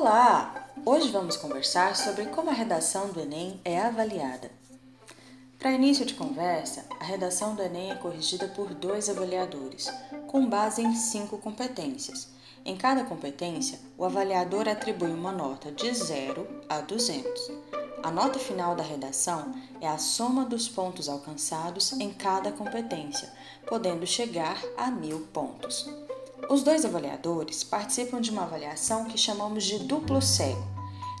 Olá! Hoje vamos conversar sobre como a redação do Enem é avaliada. Para início de conversa, a redação do Enem é corrigida por dois avaliadores, com base em cinco competências. Em cada competência, o avaliador atribui uma nota de 0 a 200. A nota final da redação é a soma dos pontos alcançados em cada competência, podendo chegar a mil pontos. Os dois avaliadores participam de uma avaliação que chamamos de duplo cego.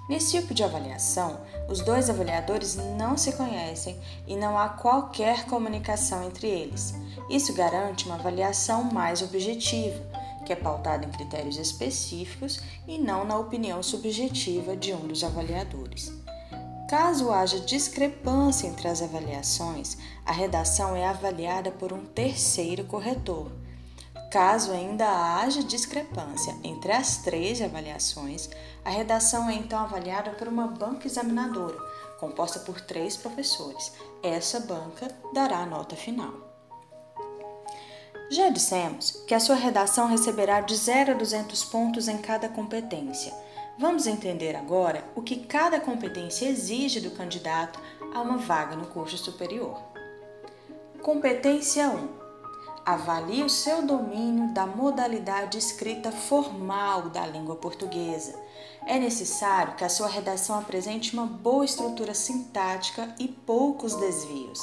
Nesse tipo de avaliação, os dois avaliadores não se conhecem e não há qualquer comunicação entre eles. Isso garante uma avaliação mais objetiva, que é pautada em critérios específicos e não na opinião subjetiva de um dos avaliadores. Caso haja discrepância entre as avaliações, a redação é avaliada por um terceiro corretor. Caso ainda haja discrepância entre as três avaliações, a redação é então avaliada por uma banca examinadora, composta por três professores. Essa banca dará a nota final. Já dissemos que a sua redação receberá de 0 a 200 pontos em cada competência. Vamos entender agora o que cada competência exige do candidato a uma vaga no curso superior. Competência 1 Avalie o seu domínio da modalidade escrita formal da língua portuguesa. É necessário que a sua redação apresente uma boa estrutura sintática e poucos desvios.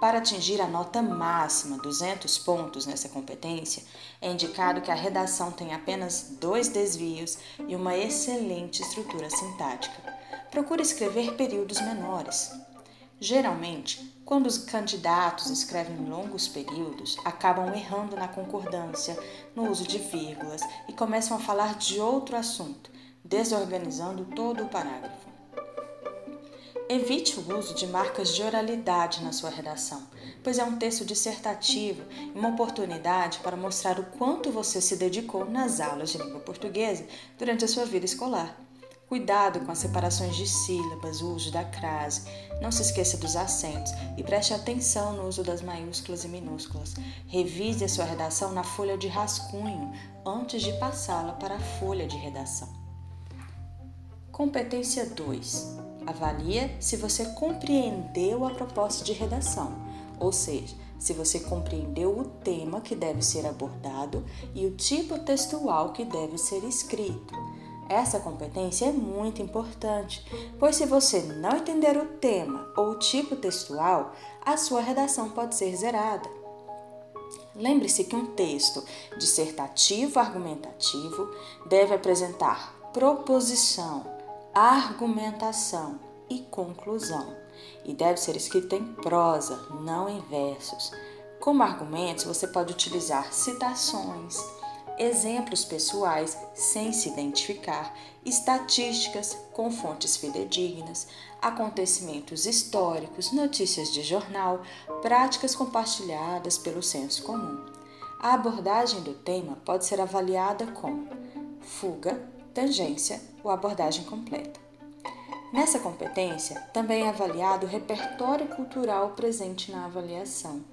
Para atingir a nota máxima, 200 pontos nessa competência, é indicado que a redação tenha apenas dois desvios e uma excelente estrutura sintática. Procure escrever períodos menores. Geralmente, quando os candidatos escrevem longos períodos, acabam errando na concordância, no uso de vírgulas e começam a falar de outro assunto, desorganizando todo o parágrafo. Evite o uso de marcas de oralidade na sua redação, pois é um texto dissertativo e uma oportunidade para mostrar o quanto você se dedicou nas aulas de língua portuguesa durante a sua vida escolar. Cuidado com as separações de sílabas, o uso da crase, não se esqueça dos acentos e preste atenção no uso das maiúsculas e minúsculas. Revise a sua redação na folha de rascunho antes de passá-la para a folha de redação. Competência 2. Avalia se você compreendeu a proposta de redação, ou seja, se você compreendeu o tema que deve ser abordado e o tipo textual que deve ser escrito. Essa competência é muito importante, pois se você não entender o tema ou o tipo textual, a sua redação pode ser zerada. Lembre-se que um texto dissertativo argumentativo deve apresentar proposição, argumentação e conclusão, e deve ser escrito em prosa, não em versos. Como argumentos, você pode utilizar citações, exemplos pessoais sem se identificar, estatísticas com fontes fidedignas, acontecimentos históricos, notícias de jornal, práticas compartilhadas pelo senso comum. A abordagem do tema pode ser avaliada com fuga, tangência ou abordagem completa. Nessa competência, também é avaliado o repertório cultural presente na avaliação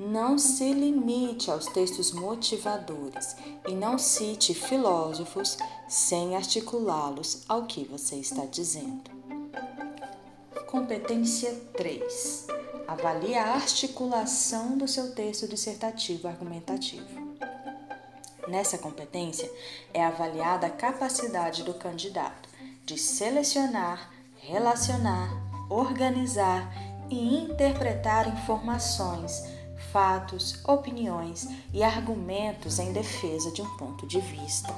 não se limite aos textos motivadores e não cite filósofos sem articulá-los ao que você está dizendo. Competência 3. Avalie a articulação do seu texto dissertativo argumentativo. Nessa competência é avaliada a capacidade do candidato de selecionar, relacionar, organizar e interpretar informações fatos, opiniões e argumentos em defesa de um ponto de vista.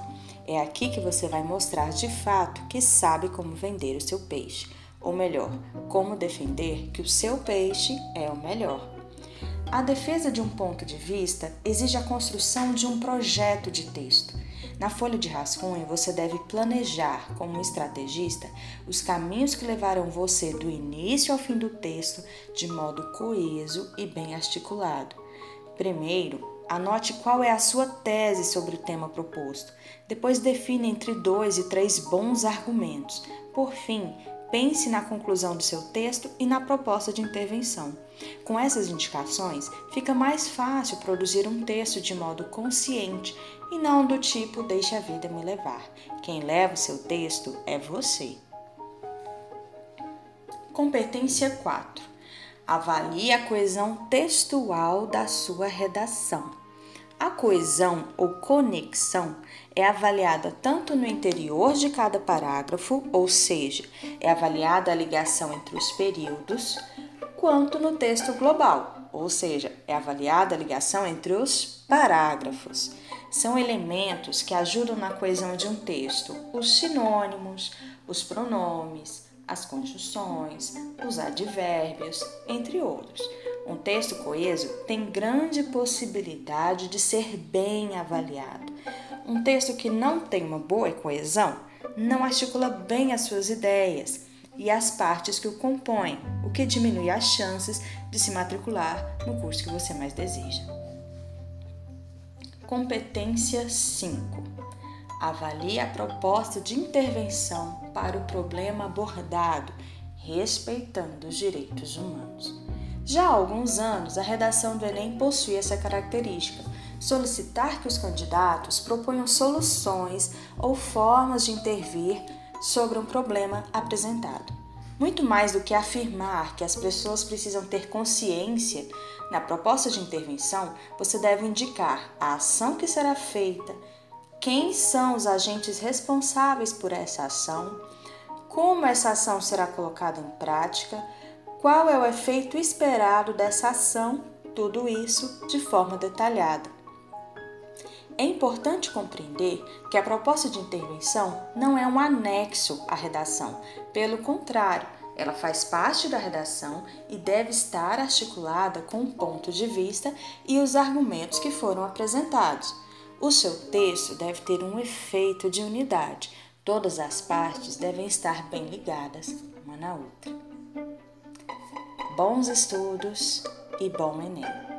É aqui que você vai mostrar de fato que sabe como vender o seu peixe, ou melhor, como defender que o seu peixe é o melhor. A defesa de um ponto de vista exige a construção de um projeto de texto. Na folha de rascunho, você deve planejar, como um estrategista, os caminhos que levarão você do início ao fim do texto de modo coeso e bem articulado. Primeiro, anote qual é a sua tese sobre o tema proposto. Depois, define entre dois e três bons argumentos. Por fim, pense na conclusão do seu texto e na proposta de intervenção. Com essas indicações, fica mais fácil produzir um texto de modo consciente e não do tipo deixe a vida me levar. Quem leva o seu texto é você. Competência 4. Avalie a coesão textual da sua redação. A coesão ou conexão é avaliada tanto no interior de cada parágrafo, ou seja, é avaliada a ligação entre os períodos, quanto no texto global, ou seja, é avaliada a ligação entre os parágrafos. São elementos que ajudam na coesão de um texto: os sinônimos, os pronomes, as conjunções, os advérbios, entre outros. Um texto coeso tem grande possibilidade de ser bem avaliado. Um texto que não tem uma boa coesão não articula bem as suas ideias e as partes que o compõem, o que diminui as chances de se matricular no curso que você mais deseja. Competência 5. Avalie a proposta de intervenção para o problema abordado, respeitando os direitos humanos. Já há alguns anos, a redação do Enem possui essa característica: solicitar que os candidatos proponham soluções ou formas de intervir sobre um problema apresentado. Muito mais do que afirmar que as pessoas precisam ter consciência, na proposta de intervenção, você deve indicar a ação que será feita, quem são os agentes responsáveis por essa ação, como essa ação será colocada em prática qual é o efeito esperado dessa ação, tudo isso de forma detalhada. É importante compreender que a proposta de intervenção não é um anexo à redação, pelo contrário, ela faz parte da redação e deve estar articulada com o ponto de vista e os argumentos que foram apresentados. O seu texto deve ter um efeito de unidade. Todas as partes devem estar bem ligadas uma na outra bons estudos e bom Enem.